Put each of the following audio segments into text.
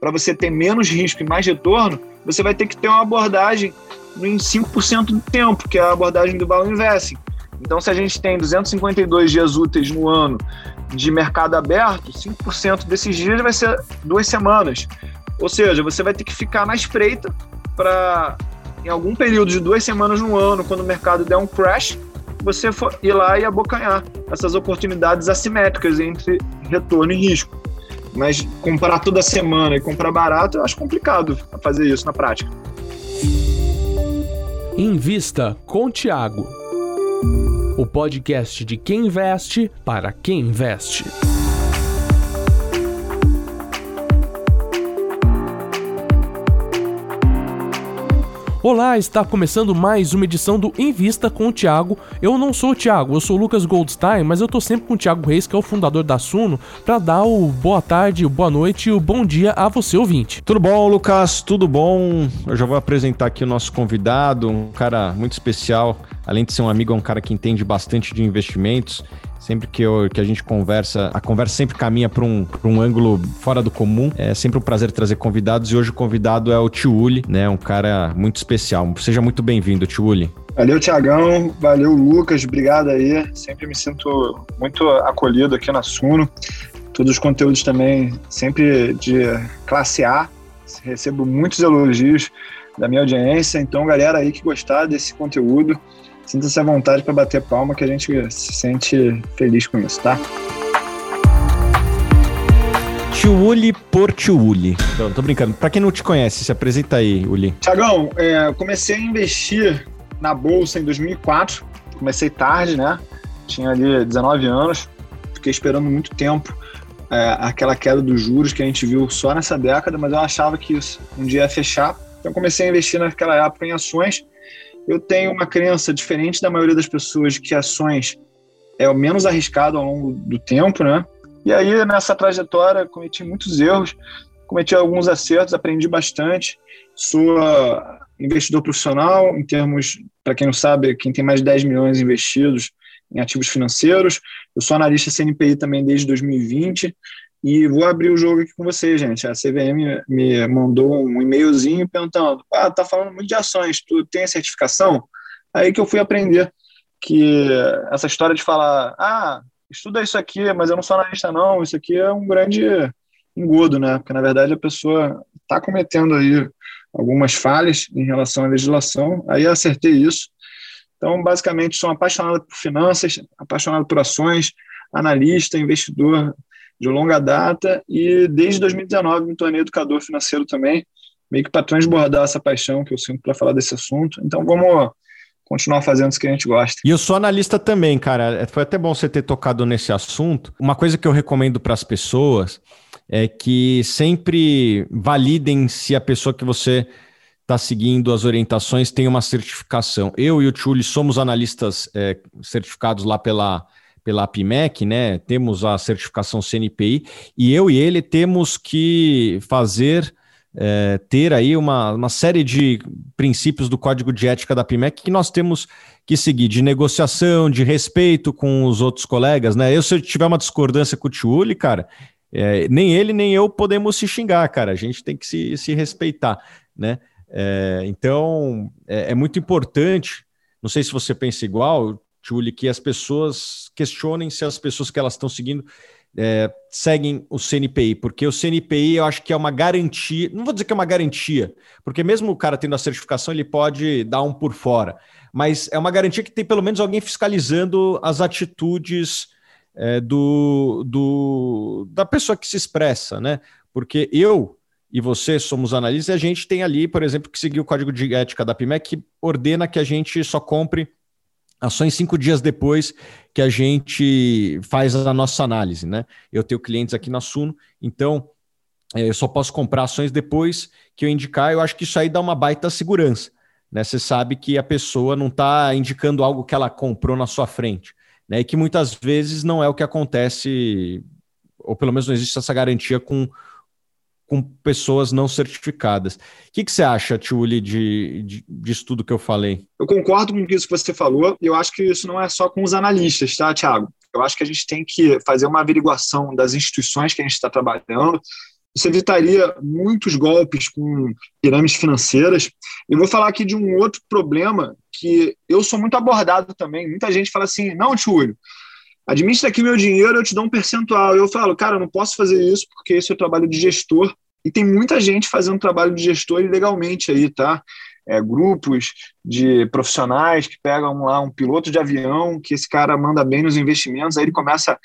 para você ter menos risco e mais retorno, você vai ter que ter uma abordagem em 5% do tempo, que é a abordagem do Value Investing. Então, se a gente tem 252 dias úteis no ano de mercado aberto, 5% desses dias vai ser duas semanas. Ou seja, você vai ter que ficar na espreita para, em algum período de duas semanas no ano, quando o mercado der um crash, você ir lá e abocanhar essas oportunidades assimétricas entre retorno e risco. Mas comprar toda semana e comprar barato, eu acho complicado fazer isso na prática. Invista com Tiago. O podcast de quem investe para quem investe. Olá, está começando mais uma edição do Invista com o Thiago. Eu não sou o Thiago, eu sou o Lucas Goldstein, mas eu tô sempre com o Thiago Reis, que é o fundador da Suno, para dar o boa tarde, o boa noite e o bom dia a você ouvinte. Tudo bom, Lucas? Tudo bom? Eu já vou apresentar aqui o nosso convidado, um cara muito especial. Além de ser um amigo, é um cara que entende bastante de investimentos Sempre que, eu, que a gente conversa, a conversa sempre caminha para um, um ângulo fora do comum. É sempre um prazer trazer convidados e hoje o convidado é o Tiuli, né? Um cara muito especial. Seja muito bem-vindo, Tiuli. Valeu, Tiagão. Valeu, Lucas. Obrigado aí. Sempre me sinto muito acolhido aqui na Suno. Todos os conteúdos também sempre de classe A. Recebo muitos elogios da minha audiência. Então, galera aí que gostar desse conteúdo, Sinta-se à vontade para bater palma, que a gente se sente feliz com isso, tá? Tiuli por Tiuli. Não, tô brincando. Para quem não te conhece, se apresenta aí, Uli. Tiagão, é, comecei a investir na bolsa em 2004. Comecei tarde, né? Tinha ali 19 anos. Fiquei esperando muito tempo é, aquela queda dos juros que a gente viu só nessa década, mas eu achava que isso um dia ia fechar. Então comecei a investir naquela época em ações eu tenho uma crença diferente da maioria das pessoas que ações é o menos arriscado ao longo do tempo, né? E aí, nessa trajetória, cometi muitos erros, cometi alguns acertos, aprendi bastante. Sou investidor profissional, em termos, para quem não sabe, quem tem mais de 10 milhões investidos em ativos financeiros. Eu sou analista CNPI também desde 2020. E vou abrir o jogo aqui com vocês, gente. A CVM me mandou um e-mailzinho perguntando: ah, tá falando muito de ações, tu tem certificação? Aí que eu fui aprender que essa história de falar: ah, estuda isso aqui, mas eu não sou analista, não, isso aqui é um grande engodo, né? Porque na verdade a pessoa está cometendo aí algumas falhas em relação à legislação. Aí acertei isso. Então, basicamente, sou apaixonado por finanças, apaixonado por ações, analista, investidor de longa data e desde 2019 me tornei educador financeiro também, meio que para transbordar essa paixão que eu sinto para falar desse assunto. Então vamos continuar fazendo isso que a gente gosta. E eu sou analista também, cara. É, foi até bom você ter tocado nesse assunto. Uma coisa que eu recomendo para as pessoas é que sempre validem se a pessoa que você está seguindo as orientações tem uma certificação. Eu e o Tchuli somos analistas é, certificados lá pela pela APMEC, né? Temos a certificação CNPI e eu e ele temos que fazer é, ter aí uma, uma série de princípios do código de ética da APMEC que nós temos que seguir de negociação, de respeito com os outros colegas, né? Eu, se eu tiver uma discordância com o Tiuli, cara, é, nem ele nem eu podemos se xingar, cara. A gente tem que se, se respeitar, né? É, então, é, é muito importante. Não sei se você pensa igual, Julie, que as pessoas questionem se as pessoas que elas estão seguindo é, seguem o CNPI, porque o CNPI eu acho que é uma garantia, não vou dizer que é uma garantia, porque mesmo o cara tendo a certificação, ele pode dar um por fora, mas é uma garantia que tem pelo menos alguém fiscalizando as atitudes é, do, do, da pessoa que se expressa, né? Porque eu e você somos analistas e a gente tem ali, por exemplo, que seguir o código de ética da PIMEC que ordena que a gente só compre ações cinco dias depois que a gente faz a nossa análise, né? Eu tenho clientes aqui na Suno, então é, eu só posso comprar ações depois que eu indicar. Eu acho que isso aí dá uma baita segurança, né? Você sabe que a pessoa não está indicando algo que ela comprou na sua frente, né? E que muitas vezes não é o que acontece, ou pelo menos não existe essa garantia com com pessoas não certificadas. O que, que você acha, Tiuli, de, de, disso tudo que eu falei? Eu concordo com isso que você falou, e eu acho que isso não é só com os analistas, tá, Tiago? Eu acho que a gente tem que fazer uma averiguação das instituições que a gente está trabalhando. você evitaria muitos golpes com pirâmides financeiras. Eu vou falar aqui de um outro problema que eu sou muito abordado também. Muita gente fala assim: não, Túlio, administra aqui meu dinheiro, eu te dou um percentual. Eu falo, cara, eu não posso fazer isso porque esse é o trabalho de gestor. E tem muita gente fazendo trabalho de gestor ilegalmente aí, tá? É, grupos de profissionais que pegam lá um piloto de avião, que esse cara manda bem nos investimentos, aí ele começa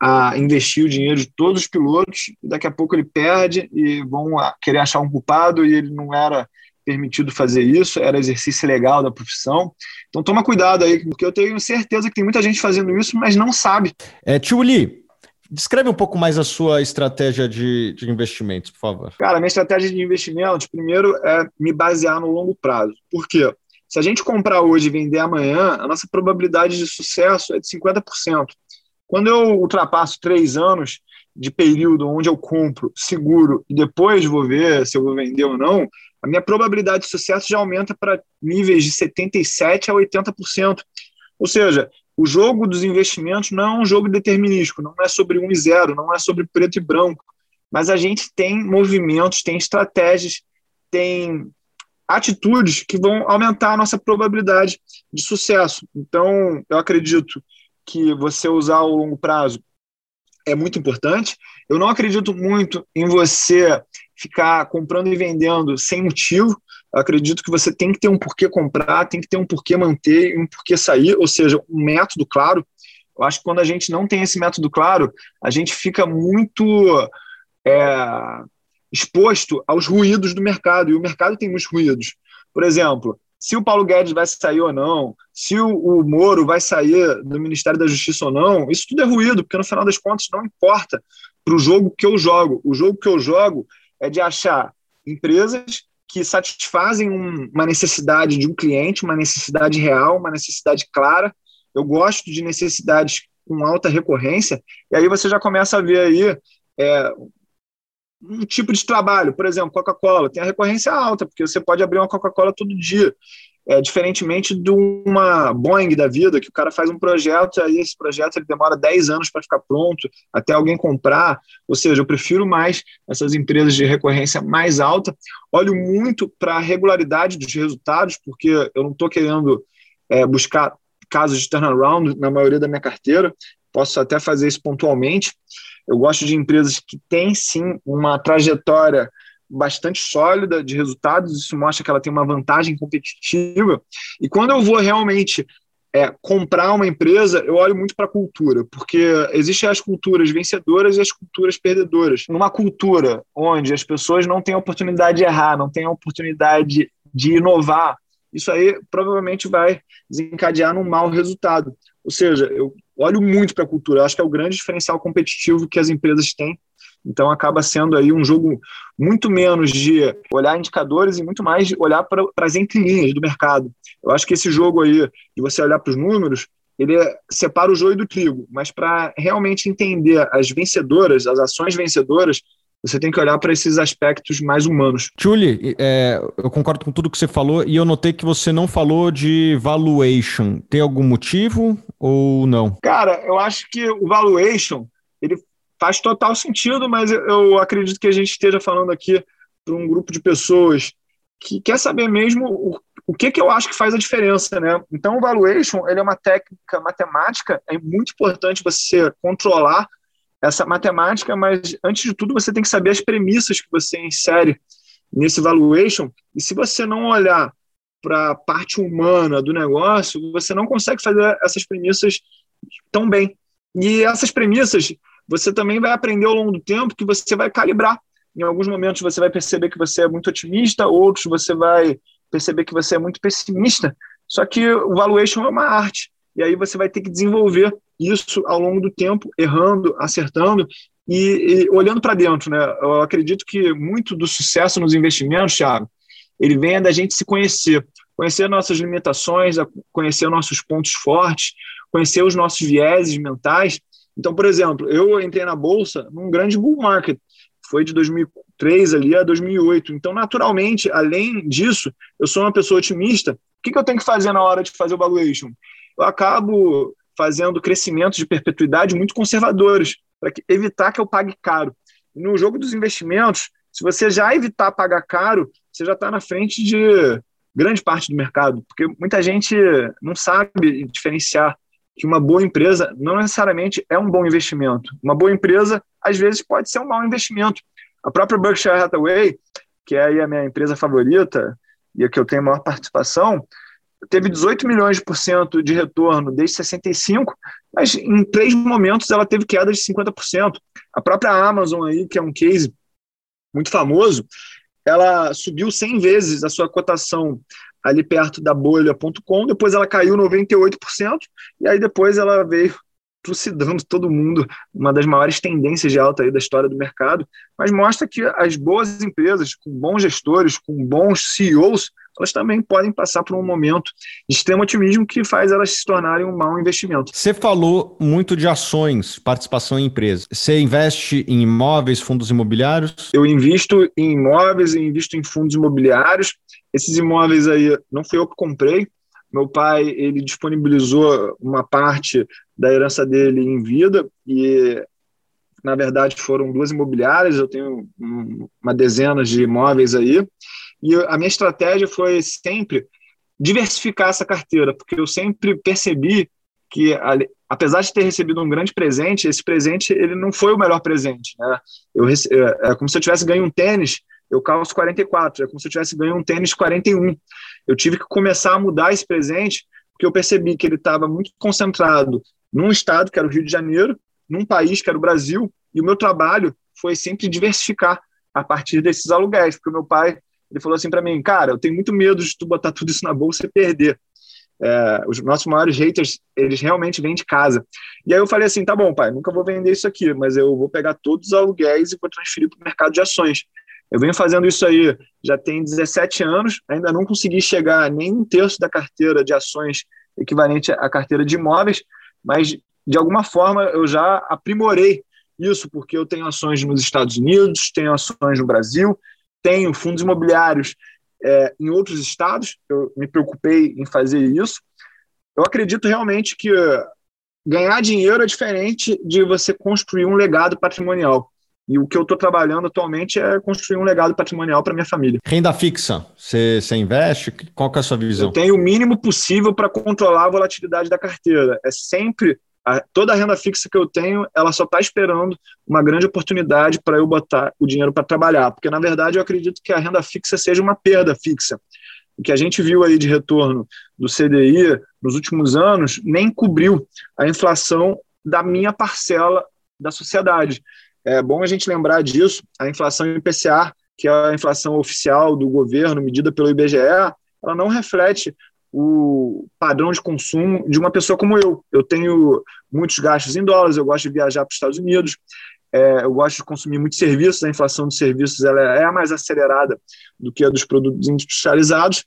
a investir o dinheiro de todos os pilotos, daqui a pouco ele perde e vão querer achar um culpado e ele não era permitido fazer isso, era exercício legal da profissão. Então toma cuidado aí, porque eu tenho certeza que tem muita gente fazendo isso, mas não sabe. É, Tio Lee, descreve um pouco mais a sua estratégia de, de investimentos, por favor. Cara, minha estratégia de investimentos, primeiro, é me basear no longo prazo. Por quê? Se a gente comprar hoje e vender amanhã, a nossa probabilidade de sucesso é de 50%. Quando eu ultrapasso três anos de período onde eu compro seguro e depois vou ver se eu vou vender ou não, a minha probabilidade de sucesso já aumenta para níveis de 77% a 80%. Ou seja, o jogo dos investimentos não é um jogo determinístico, não é sobre um e zero, não é sobre preto e branco, mas a gente tem movimentos, tem estratégias, tem atitudes que vão aumentar a nossa probabilidade de sucesso. Então, eu acredito que você usar o longo prazo é muito importante. Eu não acredito muito em você ficar comprando e vendendo sem motivo. Eu acredito que você tem que ter um porquê comprar, tem que ter um porquê manter, um porquê sair, ou seja, um método claro. Eu acho que quando a gente não tem esse método claro, a gente fica muito é, exposto aos ruídos do mercado, e o mercado tem muitos ruídos. Por exemplo, se o Paulo Guedes vai sair ou não, se o, o, Moro vai sair do Ministério da Justiça ou não, isso tudo é ruído, porque no final das contas não importa para o jogo que eu jogo. O jogo que eu jogo é de achar empresas que satisfazem um, uma necessidade de um cliente, uma necessidade real, uma necessidade clara. Eu gosto de necessidades com alta recorrência, e aí você já começa a ver aí é, um tipo de trabalho, por exemplo, Coca-Cola, tem a recorrência alta, porque você pode abrir uma Coca-Cola todo dia. É, diferentemente de uma Boeing da vida, que o cara faz um projeto, aí esse projeto ele demora 10 anos para ficar pronto, até alguém comprar. Ou seja, eu prefiro mais essas empresas de recorrência mais alta. Olho muito para a regularidade dos resultados, porque eu não estou querendo é, buscar casos de turnaround na maioria da minha carteira, posso até fazer isso pontualmente, eu gosto de empresas que têm sim uma trajetória bastante sólida de resultados, isso mostra que ela tem uma vantagem competitiva. E quando eu vou realmente é, comprar uma empresa, eu olho muito para a cultura, porque existem as culturas vencedoras e as culturas perdedoras. Numa cultura onde as pessoas não têm a oportunidade de errar, não têm a oportunidade de inovar, isso aí provavelmente vai desencadear num mau resultado. Ou seja, eu olho muito para a cultura, acho que é o grande diferencial competitivo que as empresas têm. Então acaba sendo aí um jogo muito menos de olhar indicadores e muito mais de olhar para as entrelinhas do mercado. Eu acho que esse jogo aí, de você olhar para os números, ele separa o joio do trigo, mas para realmente entender as vencedoras, as ações vencedoras, você tem que olhar para esses aspectos mais humanos. Julie, é, eu concordo com tudo que você falou e eu notei que você não falou de valuation. Tem algum motivo ou não? Cara, eu acho que o valuation ele faz total sentido, mas eu acredito que a gente esteja falando aqui para um grupo de pessoas que quer saber mesmo o, o que, que eu acho que faz a diferença, né? Então, o valuation ele é uma técnica matemática, é muito importante você controlar essa matemática, mas antes de tudo você tem que saber as premissas que você insere nesse valuation. E se você não olhar para a parte humana do negócio, você não consegue fazer essas premissas tão bem. E essas premissas você também vai aprender ao longo do tempo que você vai calibrar. Em alguns momentos você vai perceber que você é muito otimista, outros você vai perceber que você é muito pessimista. Só que o valuation é uma arte. E aí você vai ter que desenvolver isso ao longo do tempo, errando, acertando e, e olhando para dentro. Né? Eu acredito que muito do sucesso nos investimentos, Thiago, ele vem da gente se conhecer, conhecer nossas limitações, conhecer nossos pontos fortes, conhecer os nossos vieses mentais. Então, por exemplo, eu entrei na bolsa num grande bull market, foi de 2003 ali a 2008. Então, naturalmente, além disso, eu sou uma pessoa otimista. O que, eu tenho que fazer na hora de fazer o valuation? Eu acabo fazendo crescimentos de perpetuidade muito conservadores, para evitar que eu pague caro. no jogo dos investimentos, se você já evitar pagar caro, você já está na frente de grande parte do mercado, porque muita gente não sabe diferenciar que uma boa empresa não necessariamente é um bom investimento. Uma boa empresa, às vezes, pode ser um mau investimento. A própria Berkshire Hathaway, que é a minha empresa favorita e a que eu tenho maior participação, teve 18 milhões por cento de retorno desde 65, mas em três momentos ela teve queda de 50%. A própria Amazon aí, que é um case muito famoso, ela subiu 100 vezes a sua cotação ali perto da bolha.com, depois ela caiu 98%, e aí depois ela veio trucidando todo mundo, uma das maiores tendências de alta aí da história do mercado, mas mostra que as boas empresas, com bons gestores, com bons CEOs, elas também podem passar por um momento de extremo otimismo que faz elas se tornarem um mau investimento. Você falou muito de ações, participação em empresas. Você investe em imóveis, fundos imobiliários? Eu invisto em imóveis, invisto em fundos imobiliários. Esses imóveis aí não fui eu que comprei. Meu pai ele disponibilizou uma parte da herança dele em vida e na verdade foram duas imobiliárias. Eu tenho uma dezena de imóveis aí e a minha estratégia foi sempre diversificar essa carteira, porque eu sempre percebi que, apesar de ter recebido um grande presente, esse presente ele não foi o melhor presente. Né? Eu, é, é como se eu tivesse ganho um tênis, eu calço 44, é como se eu tivesse ganho um tênis 41. Eu tive que começar a mudar esse presente, porque eu percebi que ele estava muito concentrado num estado, que era o Rio de Janeiro, num país, que era o Brasil, e o meu trabalho foi sempre diversificar a partir desses aluguéis, porque o meu pai ele falou assim para mim, cara, eu tenho muito medo de tu botar tudo isso na bolsa e perder. É, os nossos maiores haters, eles realmente vêm de casa. E aí eu falei assim, tá bom, pai, nunca vou vender isso aqui, mas eu vou pegar todos os aluguéis e vou transferir para o mercado de ações. Eu venho fazendo isso aí já tem 17 anos, ainda não consegui chegar nem um terço da carteira de ações equivalente à carteira de imóveis, mas de alguma forma eu já aprimorei isso, porque eu tenho ações nos Estados Unidos, tenho ações no Brasil, tenho fundos imobiliários é, em outros estados, eu me preocupei em fazer isso. Eu acredito realmente que ganhar dinheiro é diferente de você construir um legado patrimonial. E o que eu estou trabalhando atualmente é construir um legado patrimonial para minha família. Renda fixa, você, investe? Qual é a sua visão? Eu tenho o mínimo possível para controlar a volatilidade da carteira. É sempre a, toda a renda fixa que eu tenho, ela só está esperando uma grande oportunidade para eu botar o dinheiro para trabalhar, porque na verdade eu acredito que a renda fixa seja uma perda fixa. O que a gente viu aí de retorno do CDI nos últimos anos nem cobriu a inflação da minha parcela da sociedade. É bom a gente lembrar disso. A inflação IPCA, que é a inflação oficial do governo, medida pelo IBGE, ela não reflete o padrão de consumo de uma pessoa como eu. Eu tenho muitos gastos em dólares, eu gosto de viajar para os Estados Unidos, é, eu gosto de consumir muitos serviços, a inflação dos serviços ela é mais acelerada do que a dos produtos industrializados,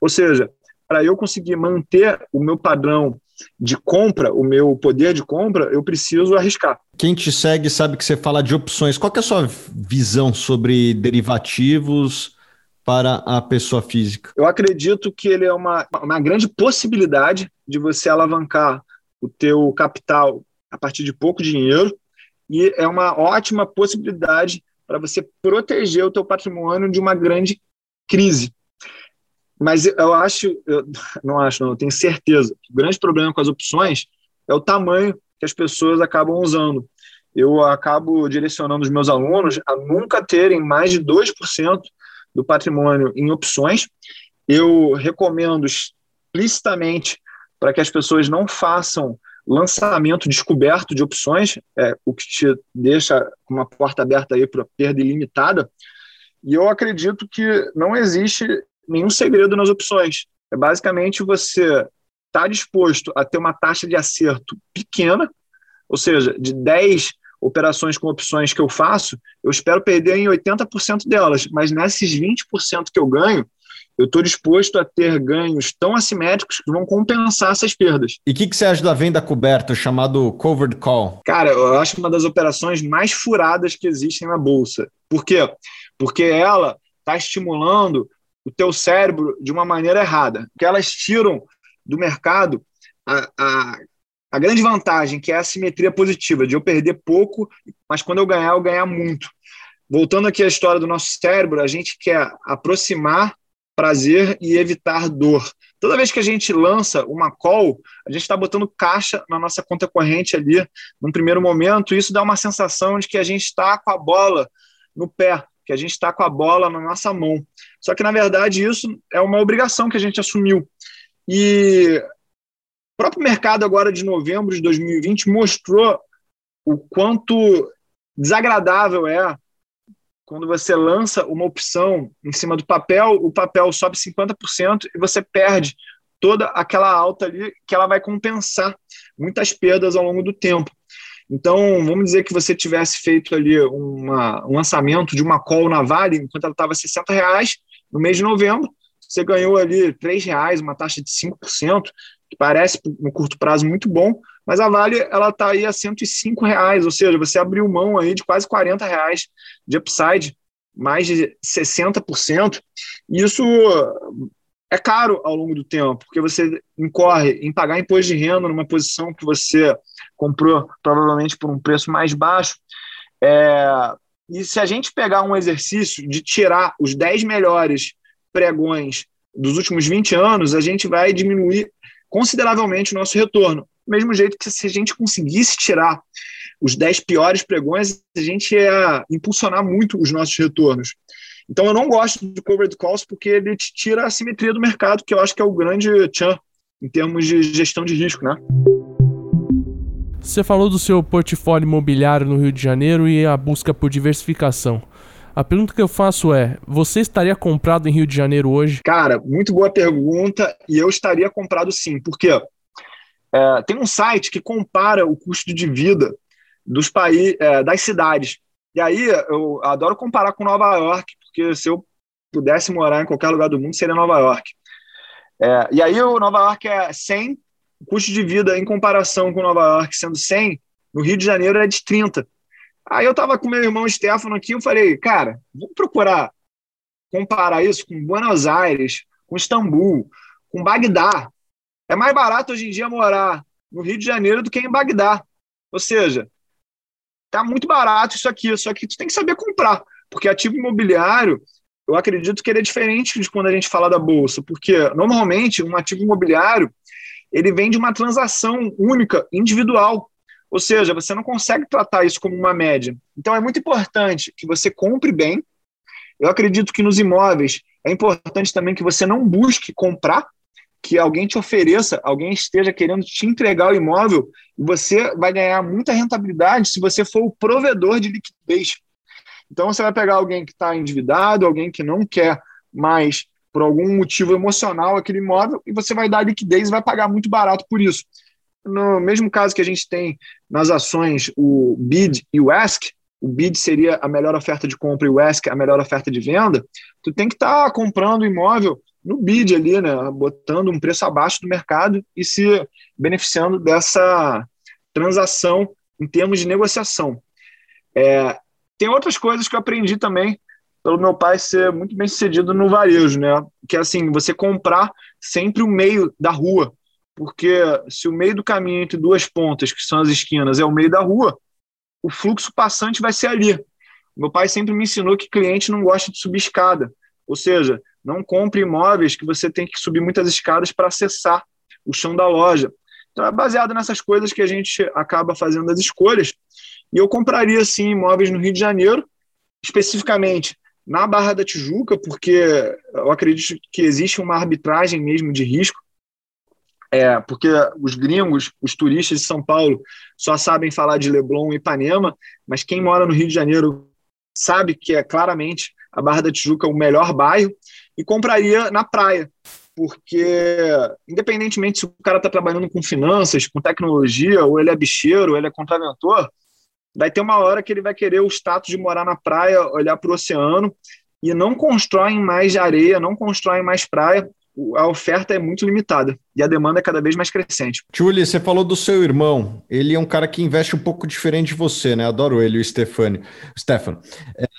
ou seja, para eu conseguir manter o meu padrão de compra, o meu poder de compra, eu preciso arriscar. Quem te segue sabe que você fala de opções. Qual é a sua visão sobre derivativos, para a pessoa física? Eu acredito que ele é uma, uma grande possibilidade de você alavancar o teu capital a partir de pouco dinheiro e é uma ótima possibilidade para você proteger o teu patrimônio de uma grande crise. Mas eu acho, eu não acho, não, eu tenho certeza, que o grande problema com as opções é o tamanho que as pessoas acabam usando. Eu acabo direcionando os meus alunos a nunca terem mais de 2% do patrimônio em opções. Eu recomendo explicitamente para que as pessoas não façam lançamento descoberto de opções, é, o que te deixa uma porta aberta aí para perda ilimitada. E eu acredito que não existe nenhum segredo nas opções. É basicamente você estar tá disposto a ter uma taxa de acerto pequena, ou seja, de 10 operações com opções que eu faço, eu espero perder em 80% delas, mas nesses 20% que eu ganho, eu estou disposto a ter ganhos tão assimétricos que vão compensar essas perdas. E o que, que, você acha da venda coberta, chamado covered call? Cara, eu acho uma das operações mais furadas que existem na Bolsa. Por quê? Porque ela está estimulando o teu cérebro de uma maneira errada. Porque elas tiram do mercado a, a a grande vantagem, que é a simetria positiva, de eu perder pouco, mas quando eu ganhar, eu ganhar muito. Voltando aqui à história do nosso cérebro, a gente quer aproximar prazer e evitar dor. Toda vez que a gente lança uma call, a gente está botando caixa na nossa conta corrente ali, num primeiro momento, isso dá uma sensação de que a gente está com a bola no pé, que a gente está com a bola na nossa mão. Só que, na verdade, isso é uma obrigação que a gente assumiu. E o próprio mercado agora de novembro de 2020 mostrou o quanto desagradável é quando você lança uma opção em cima do papel, o papel sobe 50% e você perde toda aquela alta ali que ela vai compensar muitas perdas ao longo do tempo. Então, vamos dizer que você tivesse feito ali uma, um lançamento de uma call na Vale, enquanto ela estava 60 reais, no mês de novembro, você ganhou ali 3 reais, uma taxa de 5%, que parece no curto prazo muito bom, mas a Vale ela está aí a 105 reais, ou seja, você abriu mão aí de quase 40 reais de upside, mais de 60%. E isso é caro ao longo do tempo, porque você incorre em pagar imposto de renda numa posição que você comprou provavelmente por um preço mais baixo. É, e se a gente pegar um exercício de tirar os 10 melhores pregões dos últimos 20 anos, a gente vai diminuir consideravelmente o nosso retorno. Do mesmo jeito que se a gente conseguisse tirar os 10 piores pregões, a gente ia impulsionar muito os nossos retornos. Então eu não gosto de covered calls porque ele te tira a simetria do mercado, que eu acho que é o grande tchan em termos de gestão de risco, né? Você falou do seu portfólio imobiliário no Rio de Janeiro e a busca por diversificação. A pergunta que eu faço é: você estaria comprado em Rio de Janeiro hoje? Cara, muito boa pergunta e eu estaria comprado sim, porque é, tem um site que compara o custo de vida dos países, é, das cidades. E aí eu adoro comparar com Nova York, porque se eu pudesse morar em qualquer lugar do mundo seria Nova York. É, e aí o Nova York é 100, o custo de vida em comparação com Nova York sendo 100, no Rio de Janeiro é de 30. Aí eu estava com meu irmão Stefano aqui, eu falei, cara, vamos procurar comparar isso com Buenos Aires, com Istambul, com Bagdá. É mais barato hoje em dia morar no Rio de Janeiro do que em Bagdá. Ou seja, tá muito barato isso aqui, só que tu tem que saber comprar, porque ativo imobiliário, eu acredito que ele é diferente de quando a gente fala da bolsa, porque normalmente um ativo imobiliário ele vem de uma transação única, individual. Ou seja, você não consegue tratar isso como uma média. Então é muito importante que você compre bem. Eu acredito que nos imóveis é importante também que você não busque comprar, que alguém te ofereça, alguém esteja querendo te entregar o imóvel, e você vai ganhar muita rentabilidade se você for o provedor de liquidez. Então você vai pegar alguém que está endividado, alguém que não quer mais, por algum motivo emocional, aquele imóvel, e você vai dar liquidez e vai pagar muito barato por isso no mesmo caso que a gente tem nas ações o bid e o ask, o bid seria a melhor oferta de compra e o ask a melhor oferta de venda, tu tem que estar tá comprando o imóvel no bid ali, né, botando um preço abaixo do mercado e se beneficiando dessa transação em termos de negociação. É, tem outras coisas que eu aprendi também pelo meu pai ser muito bem sucedido no varejo, né? Que é assim, você comprar sempre o meio da rua, porque se o meio do caminho entre duas pontas, que são as esquinas, é o meio da rua, o fluxo passante vai ser ali. Meu pai sempre me ensinou que cliente não gosta de subir escada, ou seja, não compre imóveis que você tem que subir muitas escadas para acessar o chão da loja. Então é baseado nessas coisas que a gente acaba fazendo as escolhas. E eu compraria sim imóveis no Rio de Janeiro, especificamente na Barra da Tijuca, porque eu acredito que existe uma arbitragem mesmo de risco. É, porque os gringos, os turistas de São Paulo, só sabem falar de Leblon e Ipanema, mas quem mora no Rio de Janeiro sabe que é claramente a Barra da Tijuca o melhor bairro e compraria na praia, porque independentemente se o cara está trabalhando com finanças, com tecnologia, ou ele é bicheiro, ou ele é contraventor, vai ter uma hora que ele vai querer o status de morar na praia, olhar para o oceano e não constroem mais areia, não constroem mais praia, a oferta é muito limitada e a demanda é cada vez mais crescente. Julie, você falou do seu irmão. Ele é um cara que investe um pouco diferente de você, né? Adoro ele, o Stefano. Stefano,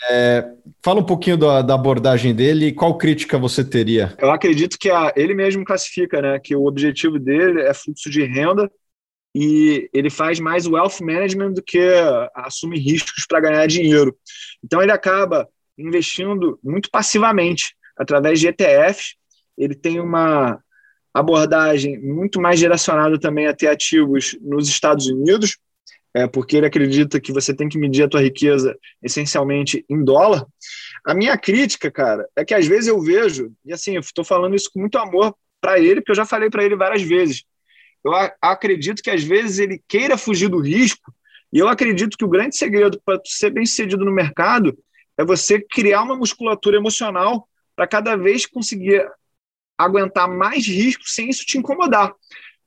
é, fala um pouquinho da, da, abordagem dele e qual crítica você teria? Eu acredito que a, ele mesmo classifica, né? Que o objetivo dele é fluxo de renda e ele faz mais wealth management do que assume riscos para ganhar dinheiro. Então ele acaba investindo muito passivamente através de ETFs. Ele tem uma abordagem muito mais direcionada também a ter ativos nos Estados Unidos, é, porque ele acredita que você tem que medir a tua riqueza essencialmente em dólar. A minha crítica, cara, é que às vezes eu vejo, e assim, eu estou falando isso com muito amor para ele, porque eu já falei para ele várias vezes. Eu acredito que às vezes ele queira fugir do risco, e eu acredito que o grande segredo para ser bem sucedido no mercado é você criar uma musculatura emocional para cada vez conseguir aguentar mais risco sem isso te incomodar.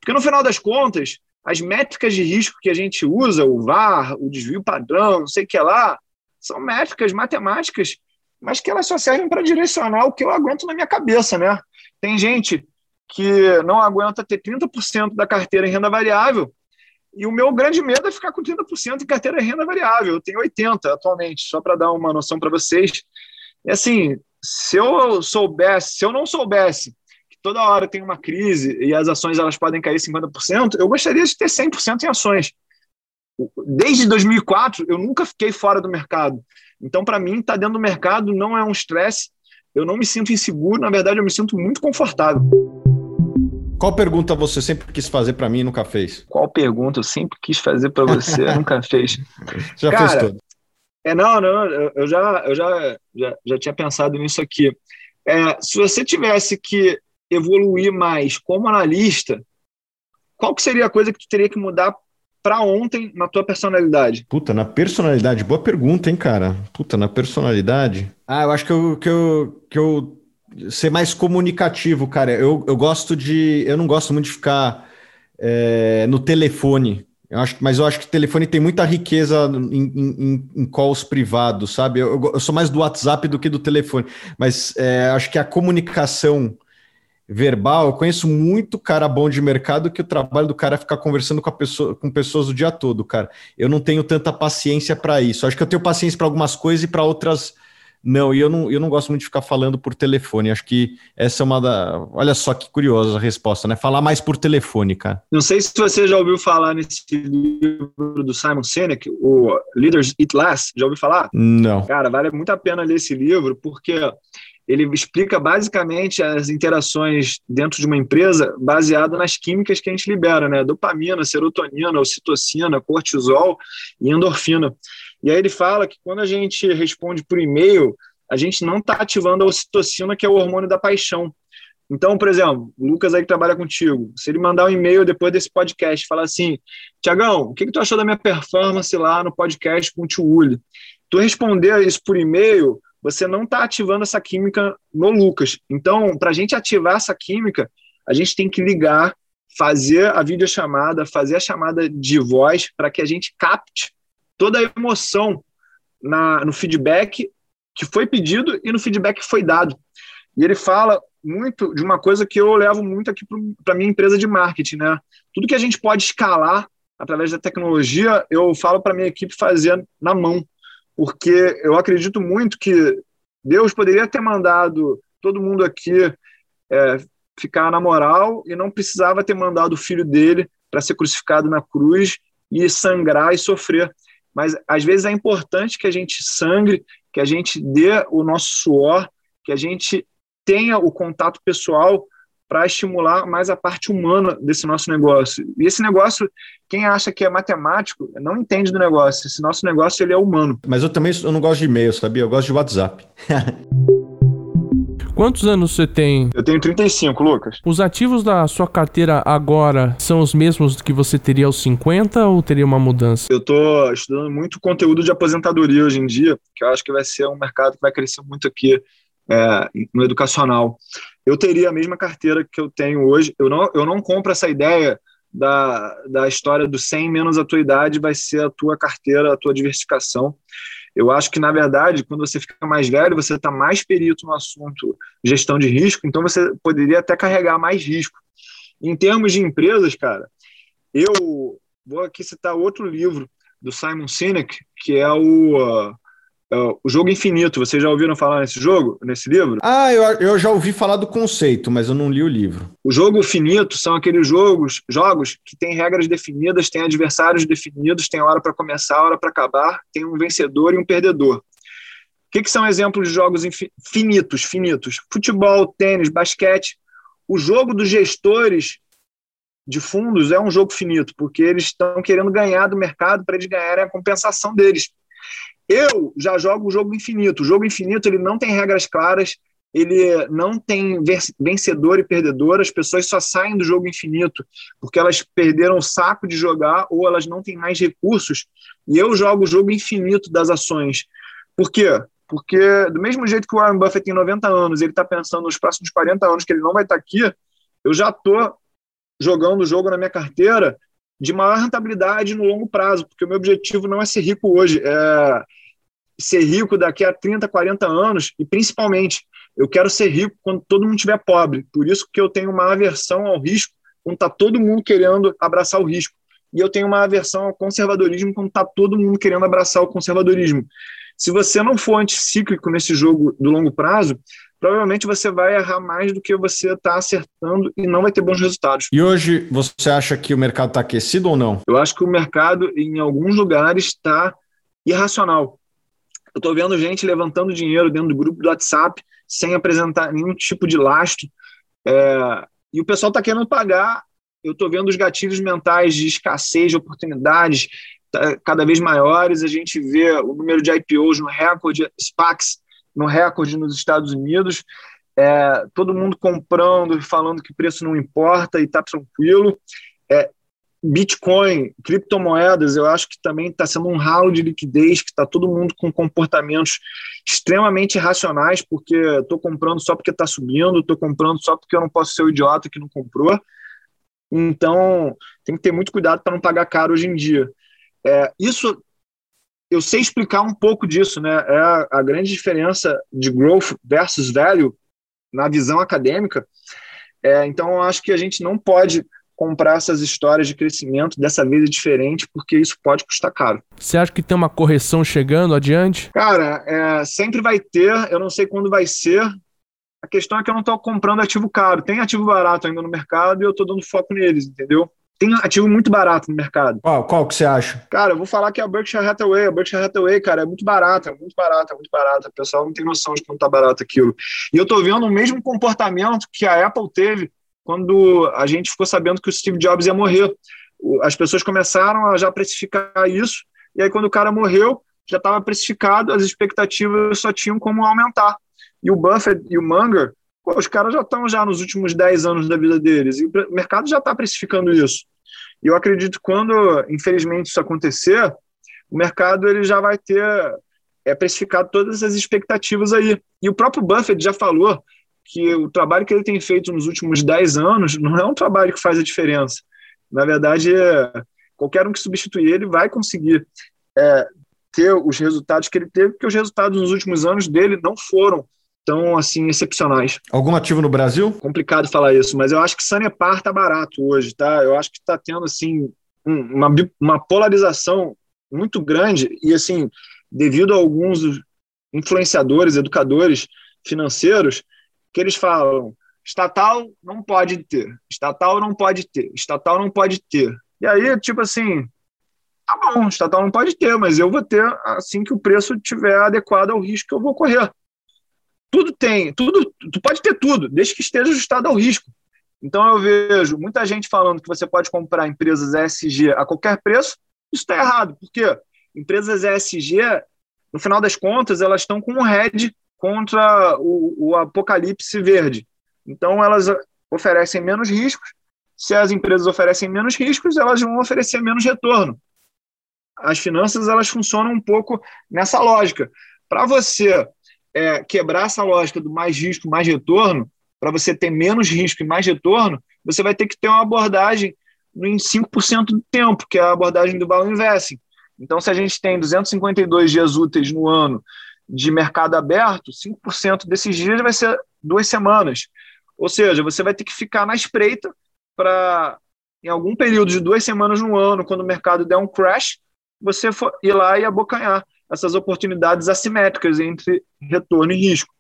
Porque no final das contas, as métricas de risco que a gente usa, o VAR, o desvio padrão, não sei o que lá, são métricas matemáticas, mas que elas só servem para direcionar o que eu aguento na minha cabeça, né? Tem gente que não aguenta ter 30% da carteira em renda variável, e o meu grande medo é ficar com 30% em carteira em renda variável. Eu tenho 80% atualmente, só para dar uma noção para vocês. E assim, se eu soubesse, se eu não soubesse que toda hora tem uma crise e as ações elas podem cair 50%, eu gostaria de ter 100% em ações. Desde 2004, eu nunca fiquei fora do mercado. Então, para mim, estar tá dentro do mercado não é um estresse. Eu não me sinto inseguro, na verdade, eu me sinto muito confortável. Qual pergunta você sempre quis fazer para mim e nunca fez? Qual pergunta eu sempre quis fazer para você e nunca fez? Já Cara, fez tudo. É, não, não, eu já, eu já, já, já tinha pensado nisso aqui. É, se você tivesse que evoluir mais como analista, qual que seria a coisa que tu teria que mudar para ontem na tua personalidade? Puta, na personalidade, boa pergunta, hein, cara? Puta, na personalidade. Ah, eu acho que eu, que eu, que eu ser mais comunicativo, cara. Eu, eu gosto de. Eu não gosto muito de ficar é, no telefone. Eu acho, mas eu acho que telefone tem muita riqueza em, em, em calls privados, sabe? Eu, eu, sou mais do WhatsApp do que do telefone. Mas é, acho que a comunicação verbal, eu conheço muito cara bom de mercado que o trabalho do cara é ficar conversando com, a pessoa, com pessoas o dia todo, cara. Eu não tenho tanta paciência para isso. Acho que eu tenho paciência para algumas coisas e para outras não, e eu não, eu não gosto muito de ficar falando por telefone. Acho que essa é uma da. Olha só que curiosa a resposta, né? Falar mais por telefone, cara. Não sei se você já ouviu falar nesse livro do Simon Sinek, o Leaders Eat Last. Já ouviu falar? Não. Cara, vale muito a pena ler esse livro, porque ele explica basicamente as interações dentro de uma empresa baseado nas químicas que a gente libera, né? Dopamina, serotonina, ocitocina, cortisol e endorfina. E aí ele fala que quando a gente responde por e-mail, a gente não está ativando a ocitocina, que é o hormônio da paixão. Então, por exemplo, o Lucas aí que trabalha contigo, se ele mandar um e-mail depois desse podcast, falar assim, Tiagão, o que, que tu achou da minha performance lá no podcast com o Tio Uli? Tu responder isso por e-mail, você não está ativando essa química no Lucas. Então, para a gente ativar essa química, a gente tem que ligar, fazer a videochamada, fazer a chamada de voz para que a gente capte toda a emoção na, no feedback que foi pedido e no feedback que foi dado. E ele fala muito de uma coisa que eu levo muito aqui para a minha empresa de marketing, né? Tudo que a gente pode escalar através da tecnologia, eu falo para minha equipe fazer na mão, porque eu acredito muito que Deus poderia ter mandado todo mundo aqui é, ficar na moral e não precisava ter mandado o filho dele para ser crucificado na cruz e sangrar e sofrer mas às vezes é importante que a gente sangre, que a gente dê o nosso suor, que a gente tenha o contato pessoal para estimular mais a parte humana desse nosso negócio. E esse negócio, quem acha que é matemático, não entende do negócio. Esse nosso negócio ele é humano. Mas eu também eu não gosto de e-mail, sabia? Eu gosto de WhatsApp. Quantos anos você tem? Eu tenho 35, Lucas. Os ativos da sua carteira agora são os mesmos que você teria aos 50 ou teria uma mudança? Eu estou estudando muito conteúdo de aposentadoria hoje em dia, que eu acho que vai ser um mercado que vai crescer muito aqui é, no educacional. Eu teria a mesma carteira que eu tenho hoje. Eu não, eu não compro essa ideia da, da história do 100 menos a tua idade vai ser a tua carteira, a tua diversificação. Eu acho que, na verdade, quando você fica mais velho, você está mais perito no assunto gestão de risco, então você poderia até carregar mais risco. Em termos de empresas, cara, eu vou aqui citar outro livro do Simon Sinek, que é o uh, Uh, o jogo infinito, vocês já ouviram falar nesse jogo, nesse livro? Ah, eu, eu já ouvi falar do conceito, mas eu não li o livro. O jogo finito são aqueles jogos, jogos que têm regras definidas, têm adversários definidos, tem hora para começar, hora para acabar, tem um vencedor e um perdedor. O que, que são exemplos de jogos finitos, finitos? Futebol, tênis, basquete. O jogo dos gestores de fundos é um jogo finito, porque eles estão querendo ganhar do mercado para eles ganharem a compensação deles. Eu já jogo o jogo infinito. O jogo infinito ele não tem regras claras, ele não tem vencedor e perdedor. As pessoas só saem do jogo infinito porque elas perderam o saco de jogar ou elas não têm mais recursos. E eu jogo o jogo infinito das ações. Por quê? Porque, do mesmo jeito que o Warren Buffett tem 90 anos, ele está pensando nos próximos 40 anos que ele não vai estar tá aqui, eu já estou jogando o jogo na minha carteira de maior rentabilidade no longo prazo, porque o meu objetivo não é ser rico hoje, é ser rico daqui a 30, 40 anos, e principalmente, eu quero ser rico quando todo mundo estiver pobre. Por isso que eu tenho uma aversão ao risco quando está todo mundo querendo abraçar o risco. E eu tenho uma aversão ao conservadorismo quando está todo mundo querendo abraçar o conservadorismo. Se você não for anticíclico nesse jogo do longo prazo, provavelmente você vai errar mais do que você está acertando e não vai ter bons resultados. E hoje você acha que o mercado está aquecido ou não? Eu acho que o mercado, em alguns lugares, está irracional. Eu estou vendo gente levantando dinheiro dentro do grupo do WhatsApp sem apresentar nenhum tipo de lastro. É, e o pessoal está querendo pagar. Eu estou vendo os gatilhos mentais de escassez de oportunidades tá, cada vez maiores. A gente vê o número de IPOs no recorde, SPACs no recorde nos Estados Unidos, é, todo mundo comprando e falando que preço não importa e está tranquilo. É, Bitcoin, criptomoedas, eu acho que também está sendo um ralo de liquidez, que está todo mundo com comportamentos extremamente irracionais, porque estou comprando só porque está subindo, estou comprando só porque eu não posso ser o idiota que não comprou. Então, tem que ter muito cuidado para não pagar caro hoje em dia. É, isso eu sei explicar um pouco disso, né? É a, a, grande diferença de growth versus value na visão acadêmica. É, então, eu acho que a gente não pode comprar essas histórias de crescimento dessa vez é diferente, porque isso pode custar caro. Você acha que tem uma correção chegando adiante? Cara, é, sempre vai ter, eu não sei quando vai ser. A questão é que eu não estou comprando ativo caro. Tem ativo barato ainda no mercado e eu estou dando foco neles, entendeu? Tem ativo muito barato no mercado. Qual, qual que você acha? Cara, eu vou falar que é a Berkshire Hathaway. A Berkshire Hathaway, cara, é muito barata, é muito barata, é muito barata. O pessoal não tem noção de quanto tá barato aquilo. E eu tô vendo o mesmo comportamento que a Apple teve quando a gente ficou sabendo que o Steve Jobs ia morrer. As pessoas começaram a já precificar isso, e aí quando o cara morreu, já estava precificado, as expectativas só tinham como aumentar. E o Buffett e o Munger Pô, os caras já estão já nos últimos 10 anos da vida deles e o mercado já está precificando isso. E eu acredito quando, infelizmente, isso acontecer, o mercado ele já vai ter é, precificado todas as expectativas aí. E o próprio Buffett já falou que o trabalho que ele tem feito nos últimos 10 anos não é um trabalho que faz a diferença. Na verdade, é, qualquer um que substituir ele vai conseguir é, ter os resultados que ele teve, porque os resultados nos últimos anos dele não foram tão assim excepcionais. Algum ativo no Brasil? Complicado falar isso, mas eu acho que Sanepar tá barato hoje, tá? Eu acho que está tendo assim uma, uma polarização muito grande e assim devido a alguns influenciadores, educadores financeiros que eles falam estatal não pode ter, estatal não pode ter, estatal não pode ter. E aí, tipo assim, tá bom, estatal não pode ter, mas eu vou ter assim que o preço estiver adequado ao risco que eu vou correr tudo tem, tudo, tu pode ter tudo, desde que esteja ajustado ao risco. Então eu vejo muita gente falando que você pode comprar empresas ESG a qualquer preço, isso está errado, porque empresas ESG, no final das contas, elas estão com um hedge contra o, o apocalipse verde. Então elas oferecem menos riscos. Se as empresas oferecem menos riscos, elas vão oferecer menos retorno. As finanças elas funcionam um pouco nessa lógica. Para você é, quebrar essa lógica do mais risco, mais retorno, para você ter menos risco e mais retorno, você vai ter que ter uma abordagem em 5% do tempo, que é a abordagem do Value Investing. Então, se a gente tem 252 dias úteis no ano de mercado aberto, 5% desses dias vai ser duas semanas. Ou seja, você vai ter que ficar na espreita para, em algum período de duas semanas no ano, quando o mercado der um crash, você ir lá e abocanhar essas oportunidades assimétricas entre retorno e risco.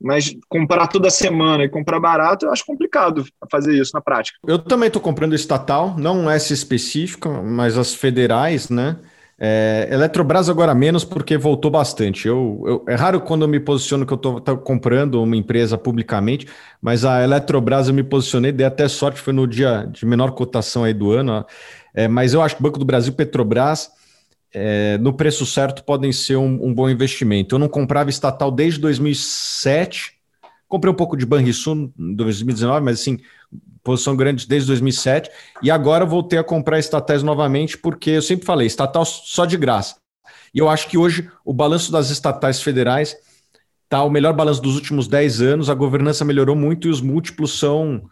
Mas comprar toda semana e comprar barato, eu acho complicado fazer isso na prática. Eu também estou comprando estatal, não essa específica, mas as federais, né? É, Eletrobras agora menos porque voltou bastante. Eu, eu é raro quando eu me posiciono que eu estou comprando uma empresa publicamente, mas a Eletrobras eu me posicionei, dei até sorte, foi no dia de menor cotação aí do ano. É, mas eu acho que Banco do Brasil, Petrobras, é, no preço certo podem ser um, um, bom investimento. Eu não comprava estatal desde 2007, comprei um pouco de Banrisul em 2019, mas assim, posição grande desde 2007, e agora voltei a comprar estatais novamente, porque eu sempre falei, estatal só de graça. E eu acho que hoje o balanço das estatais federais está o melhor balanço dos últimos 10 anos, a governança melhorou muito e os múltiplos são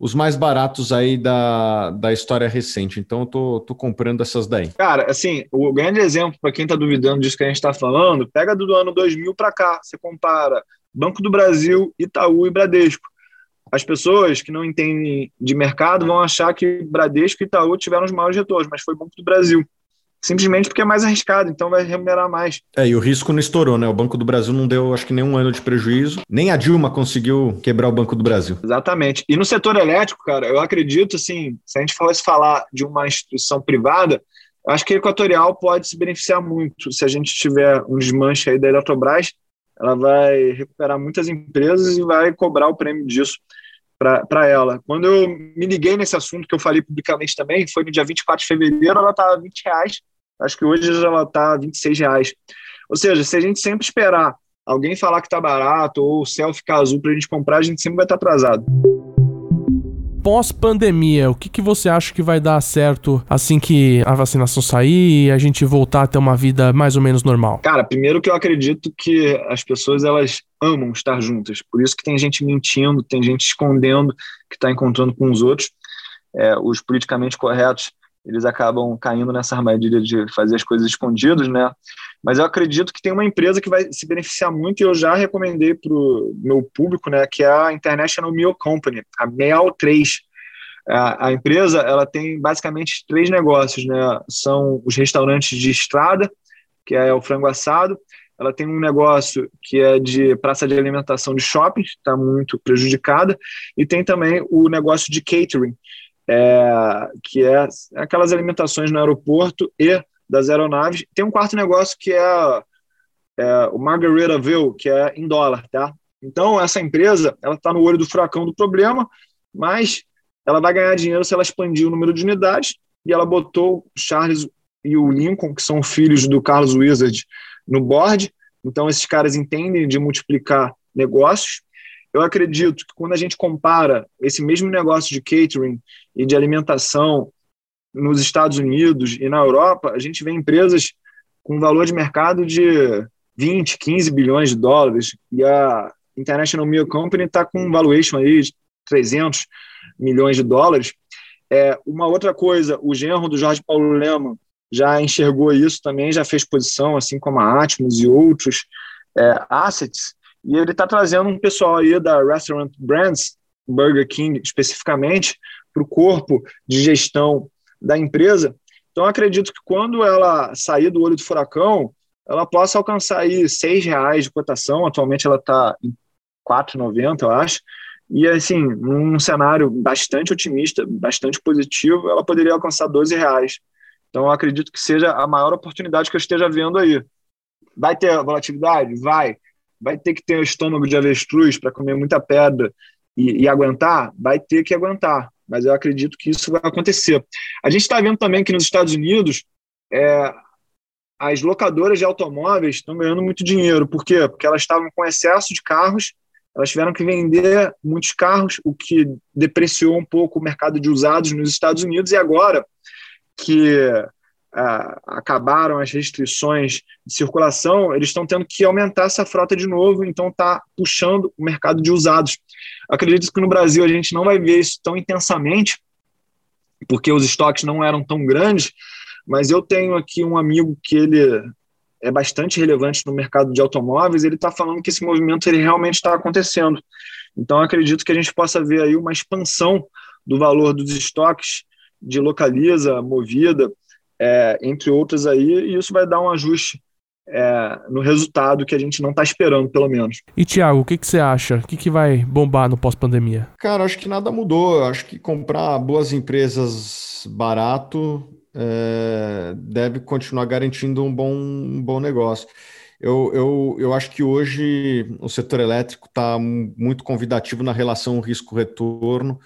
os mais baratos aí da, da história recente. Então, eu tô, tô comprando essas daí. Cara, assim, o grande exemplo para quem está duvidando disso que a gente está falando, pega do ano 2000 para cá. Você compara Banco do Brasil, Itaú e Bradesco. As pessoas que não entendem de mercado vão achar que Bradesco e Itaú tiveram os maiores retornos, mas foi Banco do Brasil simplesmente porque é mais arriscado, então vai remunerar mais. É, e o risco não estourou, né? O Banco do Brasil não deu, acho que nenhum ano de prejuízo. Nem a Dilma conseguiu quebrar o Banco do Brasil. Exatamente. E no setor elétrico, cara, eu acredito, assim, se a gente fosse falar de uma instituição privada, acho que a Equatorial pode se beneficiar muito. Se a gente tiver um desmanche aí da Eletrobras, ela vai recuperar muitas empresas e vai cobrar o prêmio disso para ela. Quando eu me liguei nesse assunto, que eu falei publicamente também, foi no dia 24 de fevereiro, ela estava 20 reais. Acho que hoje ela está 26 reais. Ou seja, se a gente sempre esperar alguém falar que está barato ou o céu ficar azul para a gente comprar, a gente sempre vai estar tá atrasado pós-pandemia, o que, que você acha que vai dar certo assim que a vacinação sair e a gente voltar a ter uma vida mais ou menos normal? Cara, primeiro que eu acredito que as pessoas elas amam estar juntas. Por isso que tem gente mentindo, tem gente escondendo que está encontrando com os outros. É, os politicamente corretos eles acabam caindo nessa armadilha de fazer as coisas escondidas, né? Mas eu acredito que tem uma empresa que vai se beneficiar muito e eu já recomendei para o meu público, né? Que é a International Meal Company, a MEAL 3. A, a empresa ela tem basicamente três negócios, né? São os restaurantes de estrada, que é o frango assado. Ela tem um negócio que é de praça de alimentação de shopping, está muito prejudicada, e tem também o negócio de catering, é, que é aquelas alimentações no aeroporto e das aeronaves. Tem um quarto negócio que é, é o Margaritaville, que é em dólar, tá? Então, essa empresa, ela está no olho do furacão do problema, mas ela vai ganhar dinheiro se ela expandir o número de unidades, e ela botou o Charles e o Lincoln, que são filhos do Carlos Wizard, no board. Então, esses caras entendem de multiplicar negócios. Eu acredito que quando a gente compara esse mesmo negócio de catering e de alimentação nos Estados Unidos e na Europa, a gente vê empresas com valor de mercado de 20, 15 bilhões de dólares e a International Meal Company está com um valuation aí de 300 milhões de dólares. É, uma outra coisa, o genro do Jorge Paulo Lema já enxergou isso também, já fez posição, assim como a Atmos e outros é, assets, e ele está trazendo um pessoal aí da Restaurant Brands, Burger King especificamente, para o corpo de gestão da empresa. Então, acredito que quando ela sair do olho do furacão, ela possa alcançar aí R$ reais de cotação. Atualmente ela está em 4,90, eu acho. E, assim, num cenário bastante otimista, bastante positivo, ela poderia alcançar 12 reais. Então, acredito que seja a maior oportunidade que eu esteja vendo aí. Vai ter volatilidade? Vai. Vai ter que ter o estômago de avestruz para comer muita pedra e, e aguentar? Vai ter que aguentar mas eu acredito que isso vai acontecer. A gente está vendo também que nos Estados Unidos é, as locadoras de automóveis estão ganhando muito dinheiro. Por quê? Porque elas estavam com excesso de carros, elas tiveram que vender muitos carros, o que depreciou um pouco o mercado de usados nos Estados Unidos, e agora que ah, acabaram as restrições de circulação, eles estão tendo que aumentar essa frota de novo, então está puxando o mercado de usados. Acredito que no Brasil a gente não vai ver isso tão intensamente, porque os estoques não eram tão grandes, mas eu tenho aqui um amigo que ele é bastante relevante no mercado de automóveis, ele está falando que esse movimento ele realmente está acontecendo. Então acredito que a gente possa ver aí uma expansão do valor dos estoques de localiza, movida, é, entre outras aí, e isso vai dar um ajuste é, no resultado que a gente não está esperando, pelo menos. E, Tiago, o que, que você acha? O que, que vai bombar no pós-pandemia? Cara, acho que nada mudou. Acho que comprar boas empresas barato é, deve continuar garantindo um bom, um bom negócio. Eu, eu, eu acho que hoje o setor elétrico está muito convidativo na relação risco-retorno.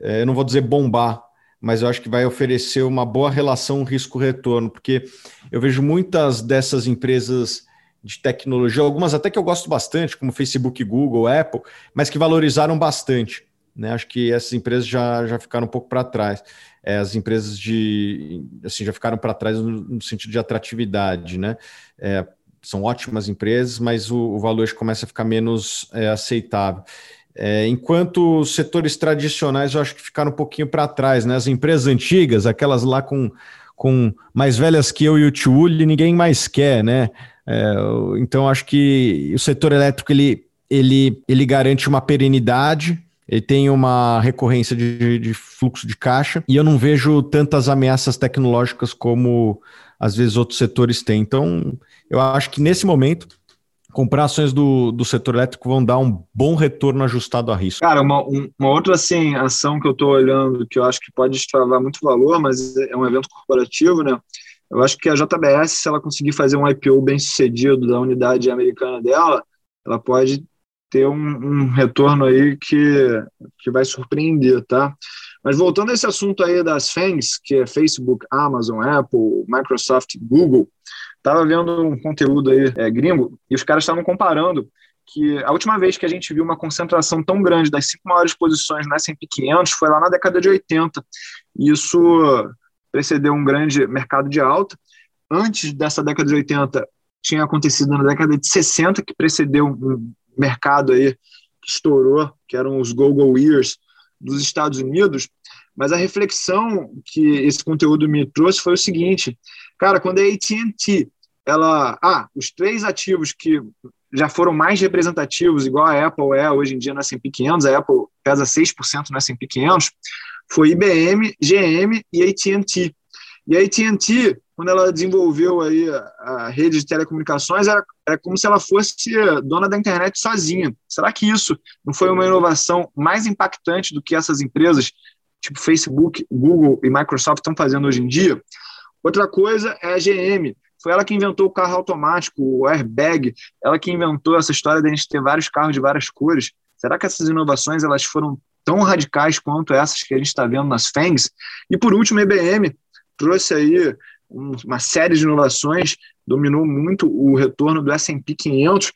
É, eu não vou dizer bombar, mas eu acho que vai oferecer uma boa relação risco-retorno, porque eu vejo muitas dessas empresas de tecnologia, algumas até que eu gosto bastante, como Facebook, Google, Apple, mas que valorizaram bastante. Né? Acho que essas empresas já, já ficaram um pouco para trás. É, as empresas de assim já ficaram para trás no, no, sentido de atratividade, né? É, são ótimas empresas, mas o, o valor começa a ficar menos é, aceitável. É, enquanto os setores tradicionais eu acho que ficaram um pouquinho para trás, né? As empresas antigas, aquelas lá com, com mais velhas que eu e o Tiuli, ninguém mais quer, né? É, então acho que o setor elétrico ele, ele, ele garante uma perenidade, ele tem uma recorrência de, de fluxo de caixa e eu não vejo tantas ameaças tecnológicas como às vezes outros setores têm. Então eu acho que nesse momento comprar ações do, do setor elétrico vão dar um bom retorno ajustado a risco. Cara, uma, uma outra assim, ação que eu estou olhando que eu acho que pode extravar muito valor, mas é um evento corporativo, né? Eu acho que a JBS, se ela conseguir fazer um IPO bem sucedido da unidade americana dela, ela pode ter um, um retorno aí que, que vai surpreender, tá? Mas voltando a esse assunto aí das FANGs, que é Facebook, Amazon, Apple, Microsoft, Google, Tava vendo um conteúdo aí é, gringo e os caras estavam comparando que a última vez que a gente viu uma concentração tão grande das cinco maiores posições no S&P 500 foi lá na década de 80. Isso precedeu um grande mercado de alta. Antes dessa década de 80, tinha acontecido na década de 60, que precedeu um mercado aí que estourou, que eram os go-go years dos Estados Unidos. Mas a reflexão que esse conteúdo me trouxe foi o seguinte: Cara, quando a AT&T, ela, ah, os três ativos que já foram mais representativos, igual a Apple é hoje em dia no S&P 500, a Apple pesa 6% no S&P 500, foi IBM, GM e AT&T. E a AT&T, quando ela desenvolveu aí a, rede de telecomunicações, era, era como se ela fosse dona da internet sozinha. Será que isso não foi uma inovação mais impactante do que essas empresas, tipo Facebook, Google e Microsoft estão fazendo hoje em dia? Outra coisa é a GM. Foi ela que inventou o carro automático, o airbag. Ela que inventou essa história de a gente ter vários carros de várias cores. Será que essas inovações elas foram tão radicais quanto essas que a gente está vendo nas FANGs? E por último, a IBM trouxe aí uma série de inovações, dominou muito o retorno do S&P 500.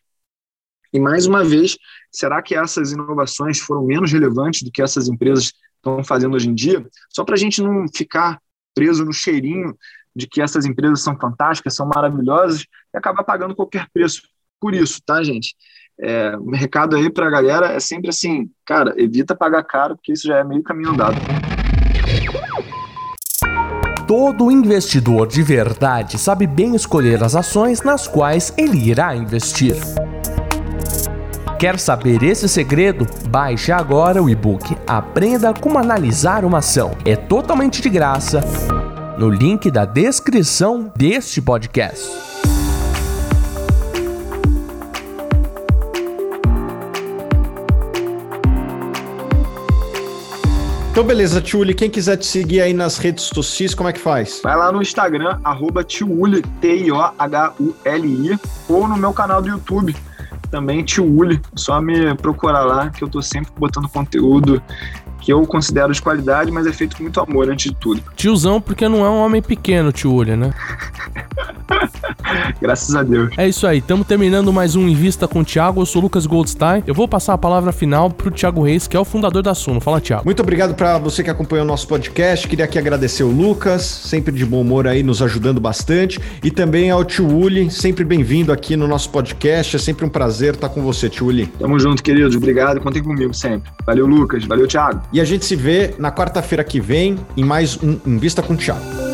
E mais uma vez, será que essas inovações foram menos relevantes do que essas empresas estão fazendo hoje em dia? Só para a gente não ficar preso no cheirinho de que essas empresas são fantásticas, são maravilhosas e acaba pagando qualquer preço por isso, tá, gente? É, o recado aí para a galera é sempre assim, cara, evita pagar caro, porque isso já é meio caminho andado. Todo investidor de verdade sabe bem escolher as ações nas quais ele irá investir. Quer saber esse segredo? Baixe agora o e-book Aprenda como analisar uma ação. É totalmente de graça no link da descrição deste podcast. Então, beleza, Tiuli. Quem quiser te seguir aí nas redes sociais, como é que faz? Vai lá no Instagram, arroba Tiuli, T-I-O-H-U-L-I, ou no meu canal do YouTube, também Tio Uli. Só me procurar lá que eu tô sempre botando conteúdo que eu considero de qualidade, mas é feito com muito amor antes de tudo. Tiozão, porque não é um homem pequeno, tio Uli, né? Graças a Deus. É isso aí, estamos terminando mais um Invista com o Thiago. Eu sou o Lucas Goldstein. Eu vou passar a palavra final pro Thiago Reis, que é o fundador da Suno. Fala, Thiago. Muito obrigado para você que acompanhou o nosso podcast. Queria aqui agradecer o Lucas, sempre de bom humor aí, nos ajudando bastante. E também ao Tio Uli, sempre bem-vindo aqui no nosso podcast. É sempre um prazer estar com você, Tio Uli. Tamo junto, queridos. Obrigado. Contem comigo sempre. Valeu, Lucas. Valeu, Thiago. E a gente se vê na quarta-feira que vem em mais um Invista com o Thiago.